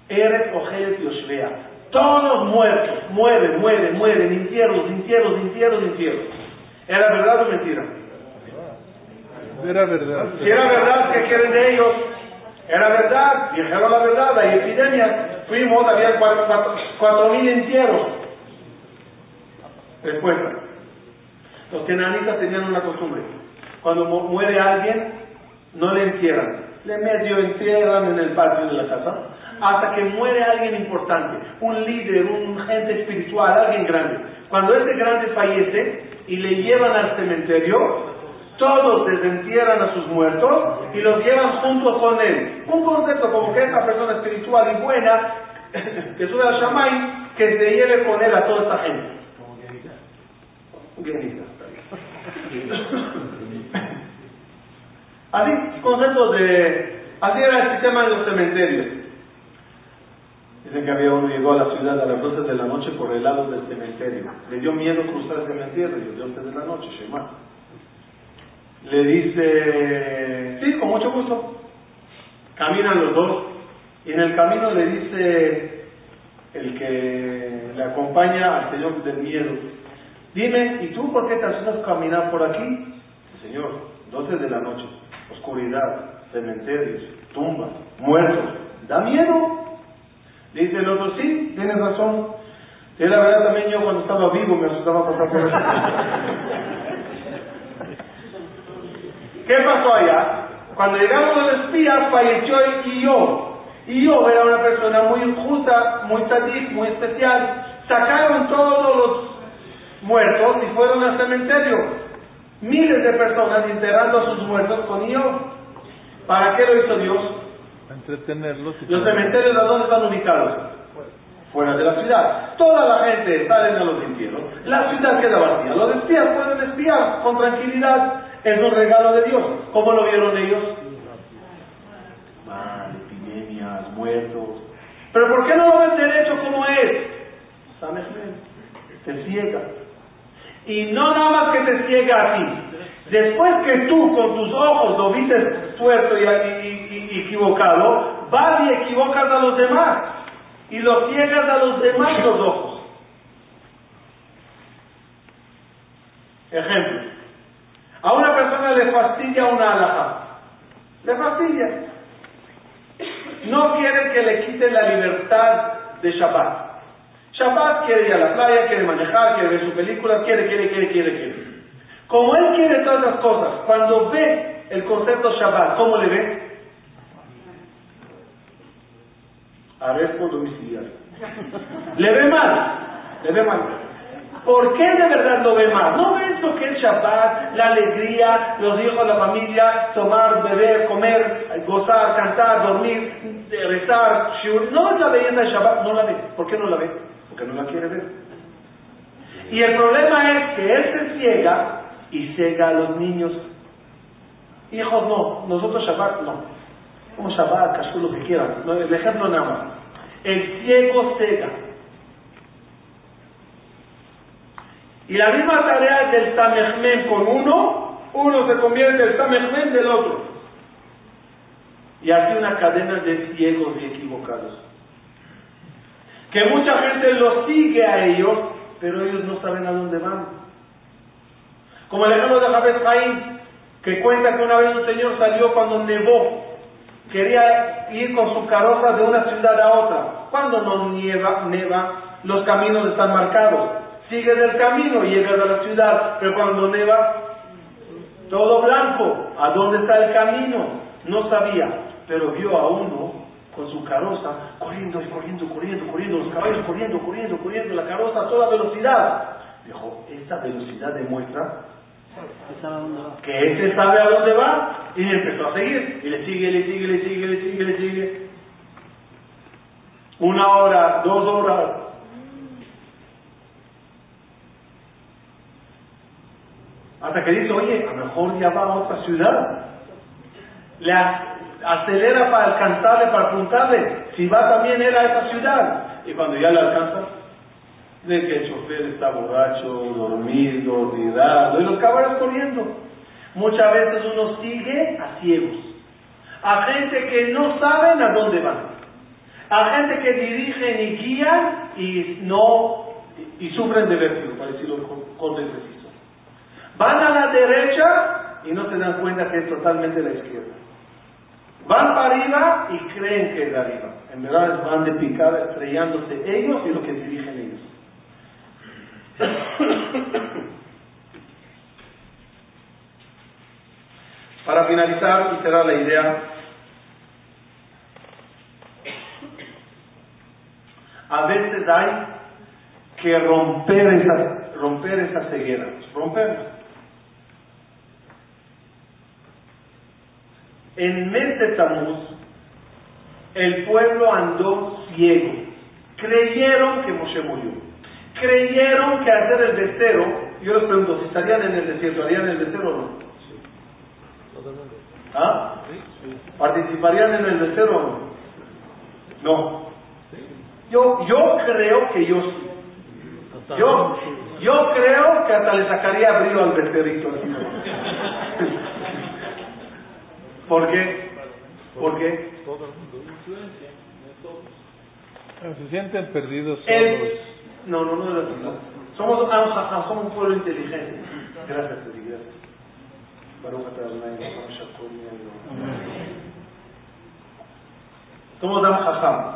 Eres, Ojelet y Oshvea. Todos muertos, mueren, mueren, mueren, infiernos, infiernos, infiernos, infiernos. ¿Era verdad o mentira? Era verdad. Si era verdad, ¿qué quieren de ellos? Era verdad, dijeron la verdad, hay epidemias. Fuimos, había cuatro, cuatro, mil entierros. Respuesta. Los kenanitas tenían una costumbre. Cuando muere alguien, no le entierran. Le medio entierran en el patio de la casa hasta que muere alguien importante, un líder, un gente espiritual, alguien grande. Cuando ese grande fallece y le llevan al cementerio, todos desentierran a sus muertos y los llevan junto con él. Un concepto como que esta persona espiritual y buena, que sube al Shamay, que se lleve con él a toda esta gente. Así, conceptos de... Así era el sistema de los cementerios. Dicen que había uno llegó a la ciudad a las 12 de la noche por el lado del cementerio. Le dio miedo cruzar el cementerio, y 12 de la noche, Shema. Le dice, sí, con mucho gusto. Caminan los dos y en el camino le dice el que le acompaña al Señor del miedo, dime, ¿y tú por qué te haces caminar por aquí? Señor, 12 de la noche, oscuridad, cementerios, tumbas, muertos, ¿da miedo? Dice el otro, sí, tienes razón. Y la verdad también yo cuando estaba vivo me asustaba pasar por eso. ¿Qué pasó allá? Cuando llegamos los espías falleció y yo. Y yo era una persona muy justa, muy sadik, muy especial. Sacaron todos los muertos y fueron al cementerio. Miles de personas enterrando a sus muertos con yo. ¿Para qué lo hizo Dios? entretenerlos. Los cementerios, ¿a dónde están ubicados? Fuera de la ciudad. Toda la gente sale a los entierros. La ciudad queda vacía. Los espías pueden espiar con tranquilidad. Es un regalo de Dios. ¿Cómo lo vieron ellos? Mal, epidemias, muertos. Pero ¿por qué no lo ven derecho como es? Te ciega. Y no nada más que te ciega a ti. Después que tú con tus ojos lo viste tuerto y, y, equivocado, vas y equivocas a los demás. Y lo ciegas a los demás los ojos. Ejemplo. A una persona le fastidia una alhaja. Le fastidia. No quiere que le quite la libertad de Shabbat. Shabbat quiere ir a la playa, quiere manejar, quiere ver su película, quiere, quiere, quiere, quiere, quiere. Como él quiere todas las cosas, cuando ve el concepto Shabbat, ¿cómo le ve? Arresto domiciliario. Le ve mal, le ve mal. ¿Por qué de verdad lo ve más? ¿No ves lo que es Shabbat, la alegría, los hijos, la familia, tomar, beber, comer, gozar, cantar, dormir, rezar, ¿No es la belleza de Shabbat? No la ve. ¿Por qué no la ve? Porque no la quiere ver. Y el problema es que él se ciega y ciega a los niños. Hijos no, nosotros Shabbat no. Como Shabbat, Kashur, lo que quieran. El ejemplo nada más. El ciego ciega. Y la misma tarea del Tamechmen con uno, uno se convierte en el Tamechmen del otro. Y así una cadena de ciegos y equivocados. Que mucha gente los sigue a ellos, pero ellos no saben a dónde van. Como el ejemplo de Jabez Jaim, que cuenta que una vez un señor salió cuando nevó, quería ir con su carroza de una ciudad a otra. Cuando no nieva, neva, los caminos están marcados sigue del camino y llegas a la ciudad, pero cuando neva, todo blanco, ¿a dónde está el camino? No sabía, pero vio a uno con su carroza corriendo y corriendo, corriendo, corriendo, los caballos corriendo, corriendo, corriendo, la carroza a toda velocidad. Dijo, esta velocidad demuestra que ese sabe a dónde va y empezó a seguir y le sigue, le sigue, le sigue, le sigue, le sigue. Una hora, dos horas, Hasta que dice, oye, a lo mejor ya va a otra ciudad. Le acelera para alcanzarle, para apuntarle. Si va también él a esa ciudad. Y cuando ya le alcanza, ve que el chofer está borracho, dormido, olvidado, y los caballos corriendo. Muchas veces uno sigue a ciegos, a gente que no saben a dónde van, a gente que dirigen y guían y no y, sufren de vértigo, para decirlo con, con Van a la derecha y no se dan cuenta que es totalmente la izquierda. Van para arriba y creen que es de arriba. En verdad van de picada estrellándose ellos y lo que dirigen ellos. Para finalizar y cerrar la idea, a veces hay que romper esa, romper esa ceguera, romperla. En mes de Tamuz, el pueblo andó ciego. Creyeron que Moshe murió. Creyeron que hacer el becerro, yo les pregunto, si estarían en el desierto, ¿harían el becerro o no? ¿Ah? ¿Participarían en el becerro o no? No. Yo, yo creo que yo sí. Yo, yo creo que hasta le sacaría brillo al becerrito. ¿Por qué? ¿Por qué? Se sienten perdidos solos. No, no, no es verdad. Somos, somos un pueblo inteligente. Gracias, gracias. Somos Am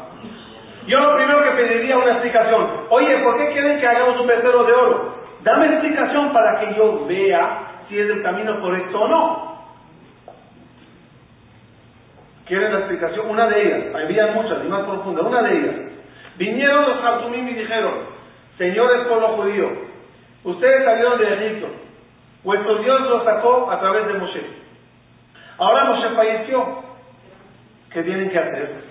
Yo lo primero que pediría una explicación. Oye, ¿por qué quieren que hagamos un becerro de oro? Dame explicación para que yo vea si es el camino correcto o no. ¿Quieren la explicación? Una de ellas, había muchas y más profundas, una de ellas. Vinieron los Hartumim y dijeron, señores pueblo judío, ustedes salieron de Egipto, vuestro Dios los sacó a través de Moshe. Ahora Moshe falleció. ¿Qué tienen que hacer?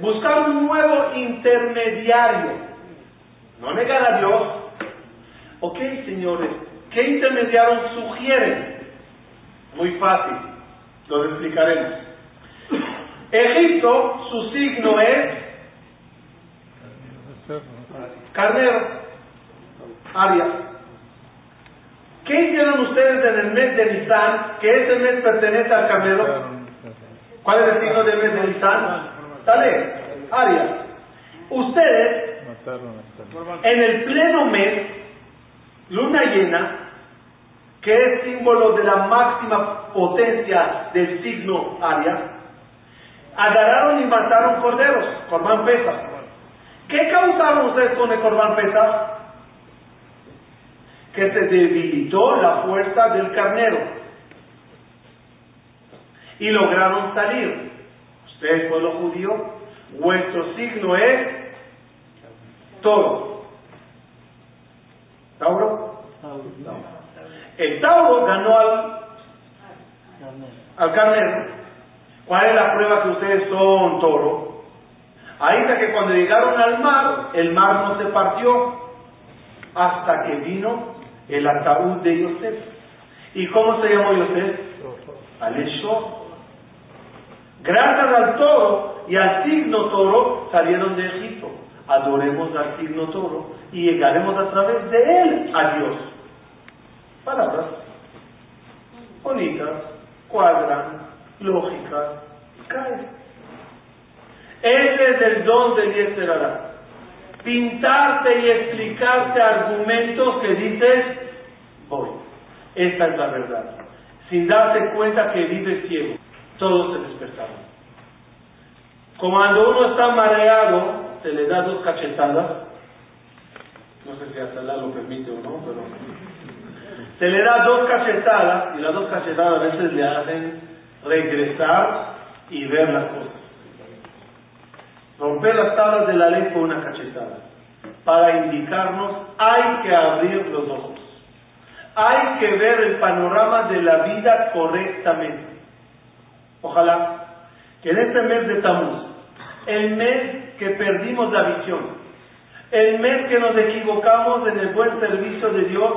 Buscar un nuevo intermediario. No negar a Dios. Ok, señores, ¿qué intermediario sugieren? Muy fácil, lo explicaremos. Egipto, su signo es carnero, Arias. ¿Qué hicieron ustedes en el mes de Nisan, que ese mes pertenece al carnero? ¿Cuál es el signo del mes de Nisan? Sale, Arias. Ustedes, en el pleno mes, luna llena, que es símbolo de la máxima potencia del signo Arias, agarraron y mataron corderos, corbán pesa. ¿Qué causaron ustedes con el corbán pesa? Que se debilitó la fuerza del carnero. Y lograron salir. Ustedes, pueblo judío, vuestro signo es todo. El Tauro ganó al, al carnero. ¿Cuál es la prueba que ustedes son toro? Ahí está que cuando llegaron al mar, el mar no se partió hasta que vino el ataúd de Yosef. ¿Y cómo se llamó Yosef? Aleshó. Gracias al toro y al signo toro salieron de Egipto. Adoremos al signo toro y llegaremos a través de él a Dios. Palabras bonitas, cuadran, lógicas, caen. Ese es el don de Yeserara. Pintarte y explicarte argumentos que dices, voy. Esta es la verdad. Sin darte cuenta que vives ciego. Todos se despertaron. Cuando uno está mareado, se le da dos cachetadas. No sé si hasta lo permite o no, pero. Se le da dos cachetadas y las dos cachetadas a veces le hacen regresar y ver las cosas. Romper las tablas de la ley con una cachetada. Para indicarnos, hay que abrir los ojos. Hay que ver el panorama de la vida correctamente. Ojalá que en este mes de Tamuz, el mes que perdimos la visión, el mes que nos equivocamos en el buen servicio de Dios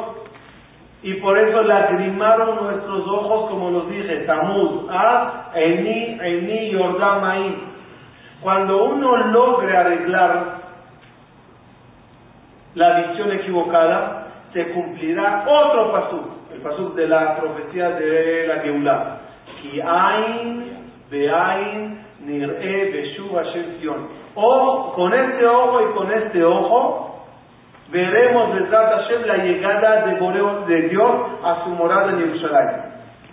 y por eso lagrimaron nuestros ojos, como los dije, Tamuz, Ah, Eni, Eni, Yordamaim. Cuando uno logre arreglar la visión equivocada, se cumplirá otro pasuk, el pasuk de la profecía de la Geulah. Ki ain, beain, nir'e, beshu, Hashem O con este ojo y con este ojo, veremos desde Hashem la llegada de, Dios a su morada en Jerusalén.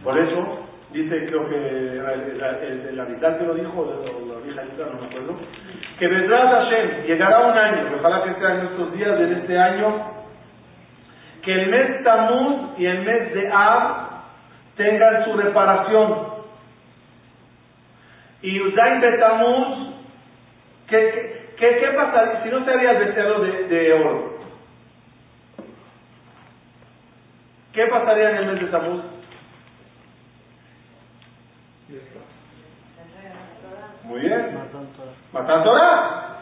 Por eso, dice, creo que el, que lo dijo, o la vieja no me acuerdo, que Bedrat Hashem llegará un año, ojalá que sea en estos días de este año, que el mes Tamuz y el mes de Ab tengan su reparación. Y Udain de Tamuz, ¿qué, qué, qué, pasaría si no sería el becerro de, de oro? ¿Qué pasaría en el mes de Tamuz? Muy bien. Matan Torah.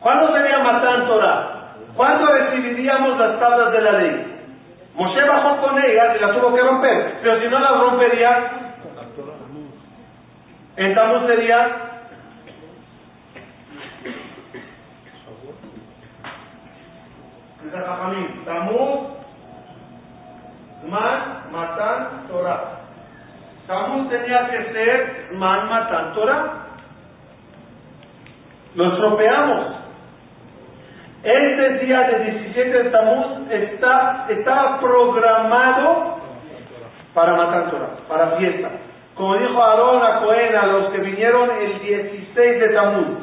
¿Cuándo sería Matan Torah? ¿Cuándo recibiríamos las tablas de la ley? Moshe bajó con ellas y las tuvo que romper. Pero si no las rompería, en Tamuz sería Tamuz Man Matan Torah. Tamuz tenía que ser Man Matan Torah. Lo estropeamos. Este día de 17 de Tamuz está, estaba programado para Matan Torah, para fiesta. Como dijo Aarón a Cohen, a los que vinieron el 16 de Tamuz,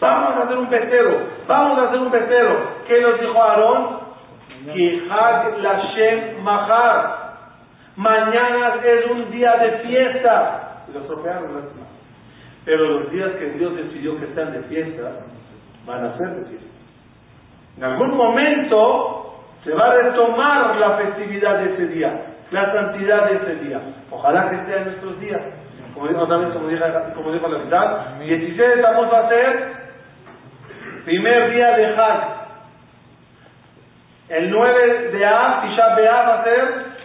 vamos a hacer un becerro, vamos a hacer un becerro. ¿Qué nos dijo Aarón? Hag Lashem Mahar. Mañana es un día de fiesta. Y lo estropearon Pero los días que Dios decidió que sean de fiesta, van a ser de fiesta. En algún momento se va a retomar la festividad de ese día, la santidad de ese día. Ojalá que sea en nuestros días. Como dijo como dijo, como dijo la verdad, 16 estamos a ser primer día de Hag. El 9 de Av, Tisha B'Av va a ser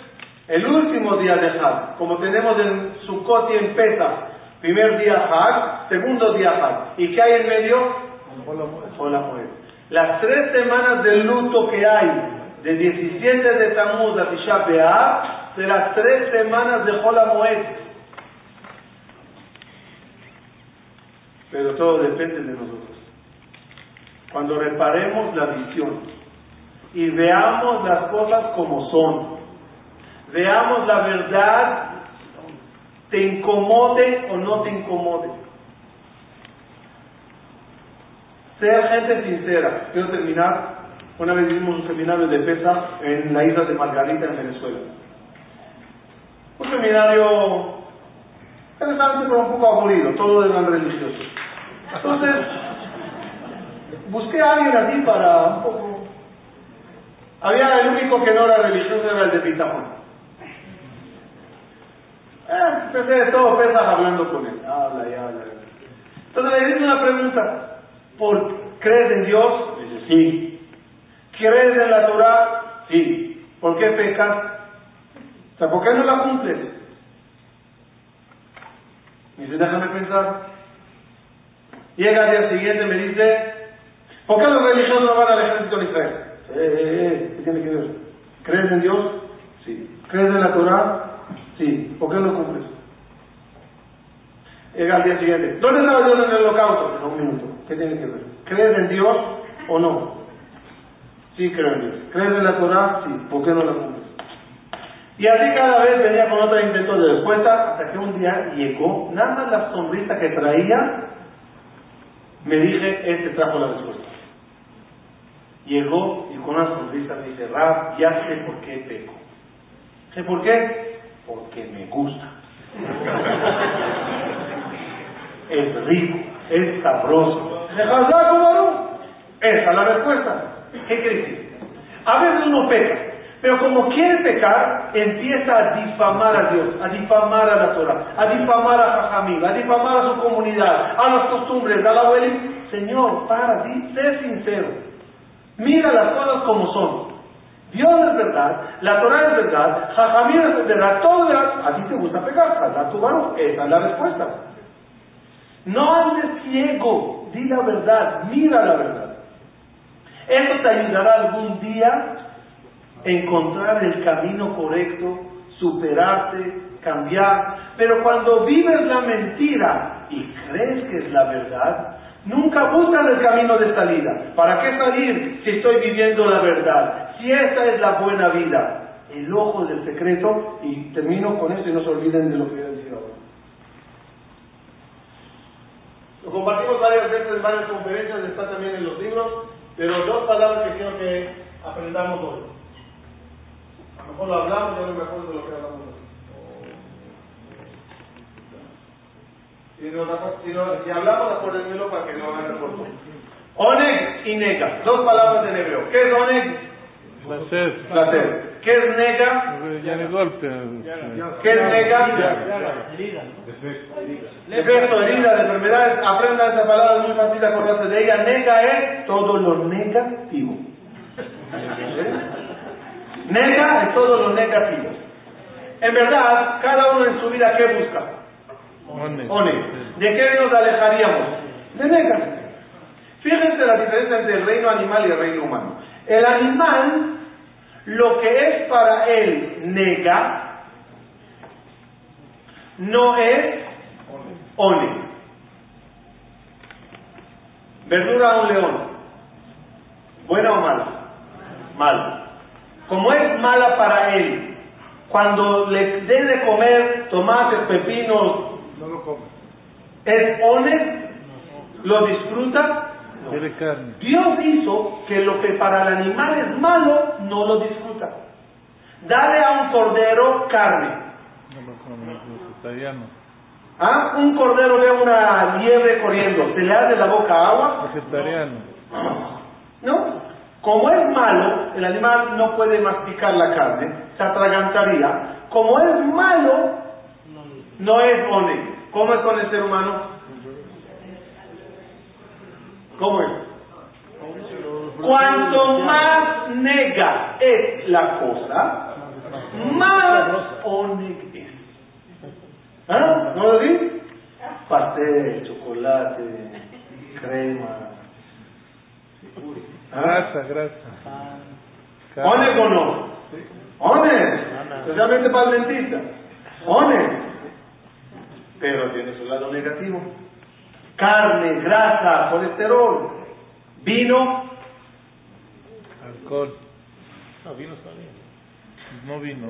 el último día de Hag, como tenemos en Sukkot y en Pesach. Primer día Hag, segundo día Hag. ¿Y qué hay en medio? Hola Las tres semanas de luto que hay, de 17 de Tammuz a Tisha B'Av, de las tres semanas de Hola Pero todo depende de nosotros. Cuando reparemos la visión, y veamos las cosas como son. Veamos la verdad, te incomode o no te incomode. Sea gente sincera. Quiero terminar. Una vez hicimos un seminario de pesa en la isla de Margarita, en Venezuela. Un seminario interesante, pero un poco aburrido. Todos eran religiosos. Entonces, busqué a alguien así para un poco había el único que no era religioso, era el de Pitajón. Eh, pensé de todo Pesaj hablando con él. Habla y habla. Entonces le hice una pregunta. ¿Por, ¿Crees en Dios? Dice, sí. ¿Crees en la Torah? Sí. ¿Por qué pecas? O sea, ¿por qué no la cumples? Dice, déjame pensar. Llega al día siguiente y me dice, ¿por qué los religiosos no van al ejército de Israel? Eh, eh, eh, ¿qué tiene que ver? ¿Crees en Dios? Sí. ¿Crees en la Torah? Sí. ¿Por qué no cumples? Llega al día siguiente. ¿Dónde estaba Dios en el holocausto? Un minuto. ¿Qué tiene que ver? ¿Crees en Dios o no? Sí, creo en Dios. ¿Crees en la Torah? Sí. ¿Por qué no la cumples? Y así cada vez venía con otro intento de respuesta hasta que un día llegó, nada más la sonrisa que traía, me dije, este trajo la respuesta. Llegó y con una sonrisa me dice, Rab, ya sé por qué peco. ¿Sé por qué? Porque me gusta. es rico, es sabroso. Esa es la respuesta. ¿Qué crees? A veces uno peca, pero como quiere pecar, empieza a difamar a Dios, a difamar a la Torah, a difamar a Jajamil, a difamar a su comunidad, a las costumbres, a la abuela. Señor, para, sé sincero. Mira las cosas como son. Dios es verdad, la Torah es verdad, Jajamil es verdad, todo es. A ti te gusta pecar, a tu varón. Esa es la respuesta. No andes ciego, di la verdad, mira la verdad. Eso te ayudará algún día a encontrar el camino correcto, superarte, cambiar. Pero cuando vives la mentira y crees que es la verdad, nunca buscas el camino de salida. ¿Para qué salir si estoy viviendo la verdad? Si esta es la buena vida. El ojo del secreto, y termino con esto y no se olviden de lo que voy a decir ahora. Lo compartimos varias veces en varias conferencias, está también en los libros, pero dos palabras que quiero que aprendamos hoy. A lo mejor lo hablamos, yo no me acuerdo de lo que hablamos Si, si, si hablamos, acuérdenmelo para que no hagan por. Oneg y nega, dos palabras en hebreo. ¿Qué es oneg? Placer. Placer. ¿Qué es nega? Golpe. ¿Qué es nega? Defecto, herida, de enfermedades. Aprenda esa palabra, es muy fácil acordarse de ella. Nega es todo lo negativo. Nega es todo lo negativo. En verdad, cada uno en su vida, ¿qué busca? One. ¿De qué nos alejaríamos? De nega. Fíjense la diferencia entre el reino animal y el reino humano. El animal, lo que es para él nega, no es one. Verdura a un león. ¿Buena o mala? Mala. Como es mala para él, cuando le dé de comer tomates, pepinos. ¿Es one? ¿Lo disfruta? No. Dios hizo que lo que para el animal es malo, no lo disfruta. Dale a un cordero carne. No lo. ¿Ah? Un cordero ve una liebre corriendo, ¿se le hace la boca agua? Vegetariano. ¿No? Como es malo, el animal no puede masticar la carne, se atragantaría. Como es malo, no es one. ¿Cómo es con el ser humano? ¿Cómo es? Cuanto más nega es la cosa, más oneg es. ¿Ah? ¿No lo vi? Pastel, chocolate, crema. Grasa, grasa. ¿Oneg o no? ¿Oneg? Especialmente para el dentista. ¿Oneg? Pero tiene su lado negativo. Carne, grasa, colesterol, vino, Alcohol. No, vino está bien. No vino.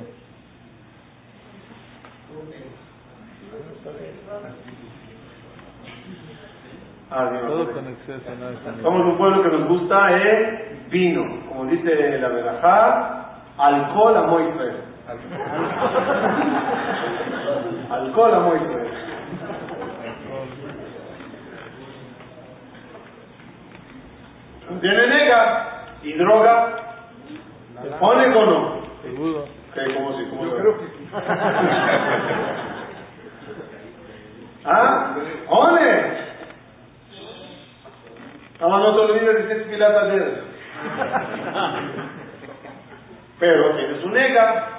adiós. Todo con exceso, Somos un pueblo que nos gusta el vino, como dice la verajá, alcohol a Moisés. Alcohol a Moisés. Tiene nega y droga. ¿Pone o no? Seguro. ¿Cómo si? ¿Cómo Yo se- creo que sí. ¿Ah? ¡One! Ahora no te olvides de decir de Pero tienes un nega.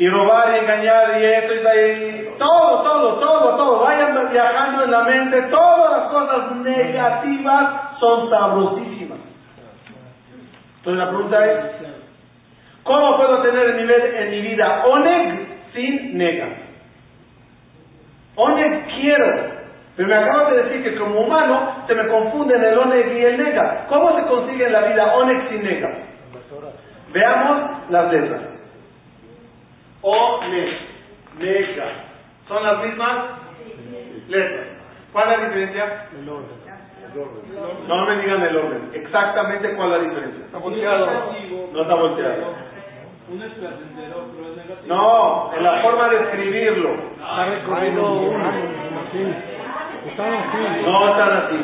Y robar y engañar y esto y ahí. Todo, todo, todo, todo. Vayan viajando en la mente. Todas las cosas negativas son sabrosísimas. Entonces la pregunta es, ¿cómo puedo tener el nivel en mi vida oneg sin nega? Oneg quiero, pero me acabas de decir que como humano se me confunden el oneg y el nega. ¿Cómo se consigue en la vida oneg sin nega? Veamos las letras. Oneg, nega. ¿Son las mismas letras? ¿Cuál es la diferencia? El orden. No me digan el orden. Exactamente cuál es la diferencia. Está volteado. No está volteado. Uno es placentero, otro es negativo. No, en la forma de escribirlo. Está recorrido uno. Están así. No están así.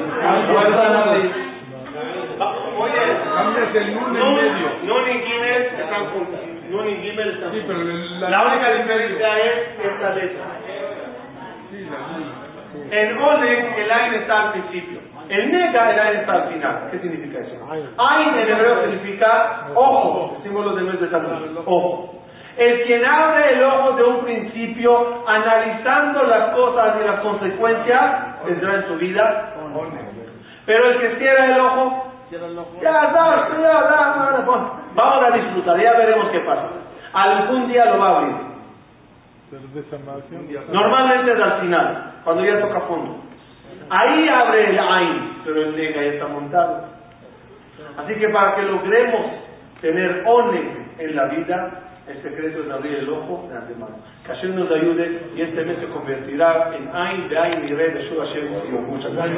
No están así. Oye, medio. Nun y Gimel están juntos. Nun y Gimel están Sí, pero la, La única diferencia es esta letra. Sí, la En Oleg el Ain está al principio. El Nega el Ain está al final. ¿Qué significa eso? Ain en hebreo significa ojo, el símbolo del mes de salud. Ojo. El quien abre el ojo de un principio, analizando las cosas y las consecuencias, tendrá en su vida. Pero el que cierra el ojo, ya ya vamos a disfrutar, ya veremos qué pasa. Algún día lo va a abrir. Normalmente es al final, cuando ya toca fondo. Ahí abre el Ain, pero el Nega ya está montado. Así que para que logremos tener One en la vida, el secreto es abrir el ojo de antemano. Que Hashem nos ayude y este mes se convertirá en Ain de Ain y Re de Shua Hashem. Muchas gracias.